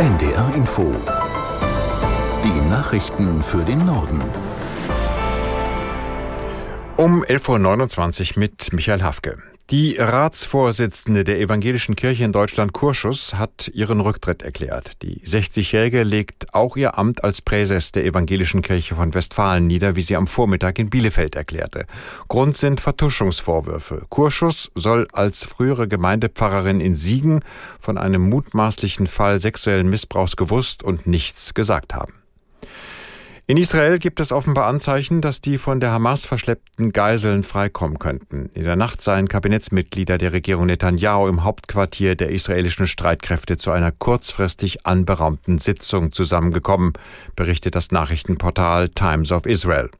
NDR Info. Die Nachrichten für den Norden. Um 11.29 Uhr mit Michael Hafke. Die Ratsvorsitzende der Evangelischen Kirche in Deutschland, Kurschus, hat ihren Rücktritt erklärt. Die 60-Jährige legt auch ihr Amt als Präses der Evangelischen Kirche von Westfalen nieder, wie sie am Vormittag in Bielefeld erklärte. Grund sind Vertuschungsvorwürfe. Kurschus soll als frühere Gemeindepfarrerin in Siegen von einem mutmaßlichen Fall sexuellen Missbrauchs gewusst und nichts gesagt haben. In Israel gibt es offenbar Anzeichen, dass die von der Hamas verschleppten Geiseln freikommen könnten. In der Nacht seien Kabinettsmitglieder der Regierung Netanyahu im Hauptquartier der israelischen Streitkräfte zu einer kurzfristig anberaumten Sitzung zusammengekommen, berichtet das Nachrichtenportal Times of Israel.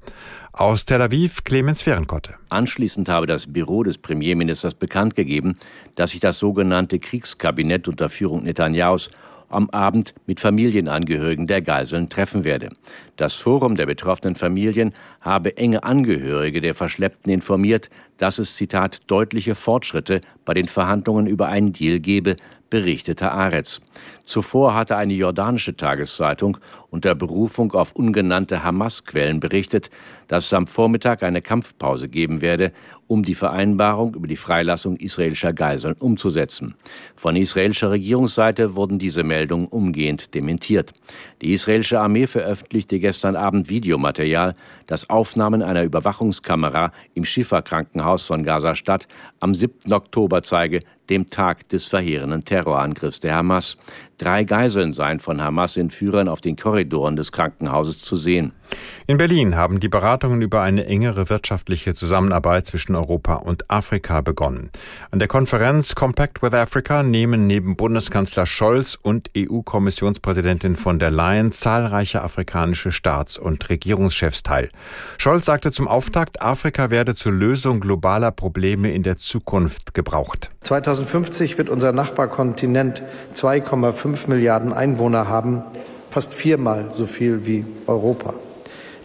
Aus Tel Aviv Clemens Fehrenkotte. Anschließend habe das Büro des Premierministers bekannt gegeben, dass sich das sogenannte Kriegskabinett unter Führung Netanyahus am Abend mit Familienangehörigen der Geiseln treffen werde. Das Forum der betroffenen Familien habe enge Angehörige der Verschleppten informiert, dass es, Zitat, deutliche Fortschritte bei den Verhandlungen über einen Deal gebe, berichtete Aretz. Zuvor hatte eine jordanische Tageszeitung unter Berufung auf ungenannte Hamas-Quellen berichtet, dass es am Vormittag eine Kampfpause geben werde, um die Vereinbarung über die Freilassung israelischer Geiseln umzusetzen. Von israelischer Regierungsseite wurden diese Meldungen umgehend dementiert. Die israelische Armee veröffentlichte gestern Abend Videomaterial, das Aufnahmen einer Überwachungskamera im Schifferkrankenhaus von Gaza-Stadt am 7. Oktober zeige, dem Tag des verheerenden Terrorangriffs der Hamas. Drei Geiseln seien von Hamas-Entführern auf den Korridoren des Krankenhauses zu sehen. In Berlin haben die Beratungen über eine engere wirtschaftliche Zusammenarbeit zwischen Europa und Afrika begonnen. An der Konferenz Compact with Africa nehmen neben Bundeskanzler Scholz und EU-Kommissionspräsidentin von der Leyen zahlreiche afrikanische Staats- und Regierungschefs teil. Scholz sagte zum Auftakt, Afrika werde zur Lösung globaler Probleme in der Zukunft gebraucht. 2050 wird unser Nachbarkontinent 2,5 Milliarden Einwohner haben, fast viermal so viel wie Europa.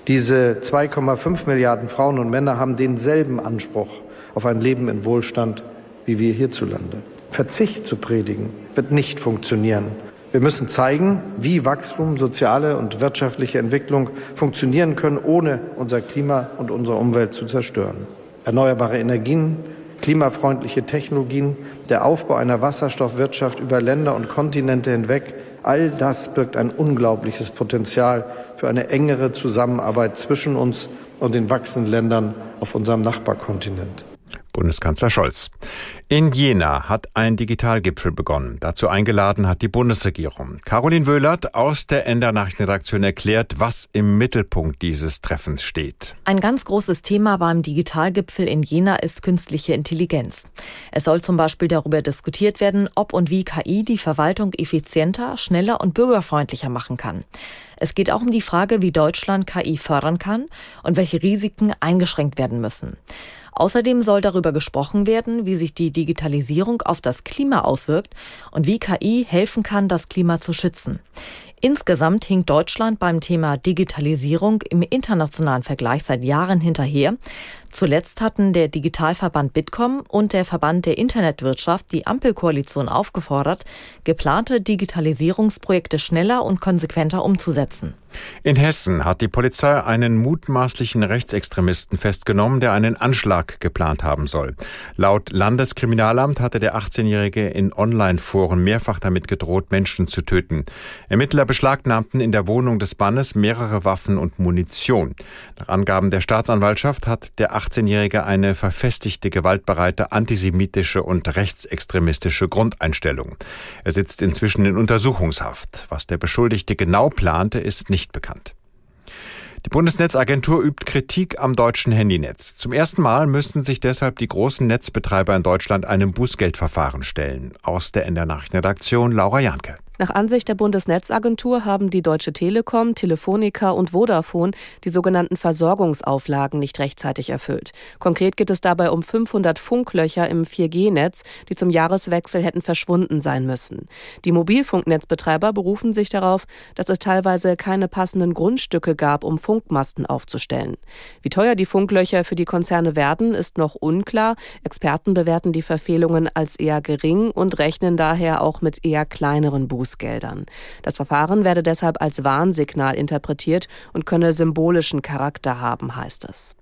Diese 2,5 Milliarden Frauen und Männer haben denselben Anspruch auf ein Leben in Wohlstand wie wir hierzulande. Verzicht zu predigen wird nicht funktionieren. Wir müssen zeigen, wie Wachstum, soziale und wirtschaftliche Entwicklung funktionieren können, ohne unser Klima und unsere Umwelt zu zerstören. Erneuerbare Energien, klimafreundliche Technologien, der Aufbau einer Wasserstoffwirtschaft über Länder und Kontinente hinweg, all das birgt ein unglaubliches Potenzial für eine engere Zusammenarbeit zwischen uns und den wachsenden Ländern auf unserem Nachbarkontinent. Bundeskanzler Scholz. In Jena hat ein Digitalgipfel begonnen. Dazu eingeladen hat die Bundesregierung. Caroline Wöhlert aus der Ender Nachrichtenredaktion erklärt, was im Mittelpunkt dieses Treffens steht. Ein ganz großes Thema beim Digitalgipfel in Jena ist künstliche Intelligenz. Es soll zum Beispiel darüber diskutiert werden, ob und wie KI die Verwaltung effizienter, schneller und bürgerfreundlicher machen kann. Es geht auch um die Frage, wie Deutschland KI fördern kann und welche Risiken eingeschränkt werden müssen. Außerdem soll darüber gesprochen werden, wie sich die Digitalisierung auf das Klima auswirkt und wie KI helfen kann, das Klima zu schützen. Insgesamt hinkt Deutschland beim Thema Digitalisierung im internationalen Vergleich seit Jahren hinterher. Zuletzt hatten der Digitalverband Bitkom und der Verband der Internetwirtschaft die Ampelkoalition aufgefordert, geplante Digitalisierungsprojekte schneller und konsequenter umzusetzen. In Hessen hat die Polizei einen mutmaßlichen Rechtsextremisten festgenommen, der einen Anschlag geplant haben soll. Laut Landeskriminalamt hatte der 18-Jährige in Online-Foren mehrfach damit gedroht, Menschen zu töten. Ermittler beschlagnahmten in der Wohnung des Mannes mehrere Waffen und Munition. Nach Angaben der Staatsanwaltschaft hat der 18-Jährige eine verfestigte, gewaltbereite, antisemitische und rechtsextremistische Grundeinstellung. Er sitzt inzwischen in Untersuchungshaft. Was der Beschuldigte genau plante, ist nicht bekannt. Die Bundesnetzagentur übt Kritik am deutschen Handynetz. Zum ersten Mal müssen sich deshalb die großen Netzbetreiber in Deutschland einem Bußgeldverfahren stellen. Aus der NDR Nachrichtenredaktion Laura Janke. Nach Ansicht der Bundesnetzagentur haben die Deutsche Telekom, Telefonica und Vodafone die sogenannten Versorgungsauflagen nicht rechtzeitig erfüllt. Konkret geht es dabei um 500 Funklöcher im 4G-Netz, die zum Jahreswechsel hätten verschwunden sein müssen. Die Mobilfunknetzbetreiber berufen sich darauf, dass es teilweise keine passenden Grundstücke gab, um Funkmasten aufzustellen. Wie teuer die Funklöcher für die Konzerne werden, ist noch unklar. Experten bewerten die Verfehlungen als eher gering und rechnen daher auch mit eher kleineren Bußen. Bußgeldern. Das Verfahren werde deshalb als Warnsignal interpretiert und könne symbolischen Charakter haben, heißt es.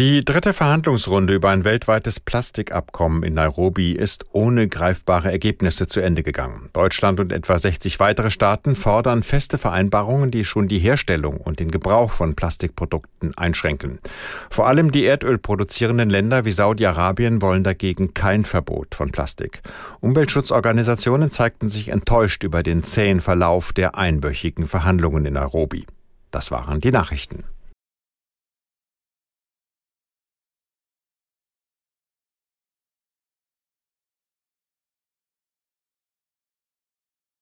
Die dritte Verhandlungsrunde über ein weltweites Plastikabkommen in Nairobi ist ohne greifbare Ergebnisse zu Ende gegangen. Deutschland und etwa 60 weitere Staaten fordern feste Vereinbarungen, die schon die Herstellung und den Gebrauch von Plastikprodukten einschränken. Vor allem die Erdöl produzierenden Länder wie Saudi-Arabien wollen dagegen kein Verbot von Plastik. Umweltschutzorganisationen zeigten sich enttäuscht über den zähen Verlauf der einwöchigen Verhandlungen in Nairobi. Das waren die Nachrichten.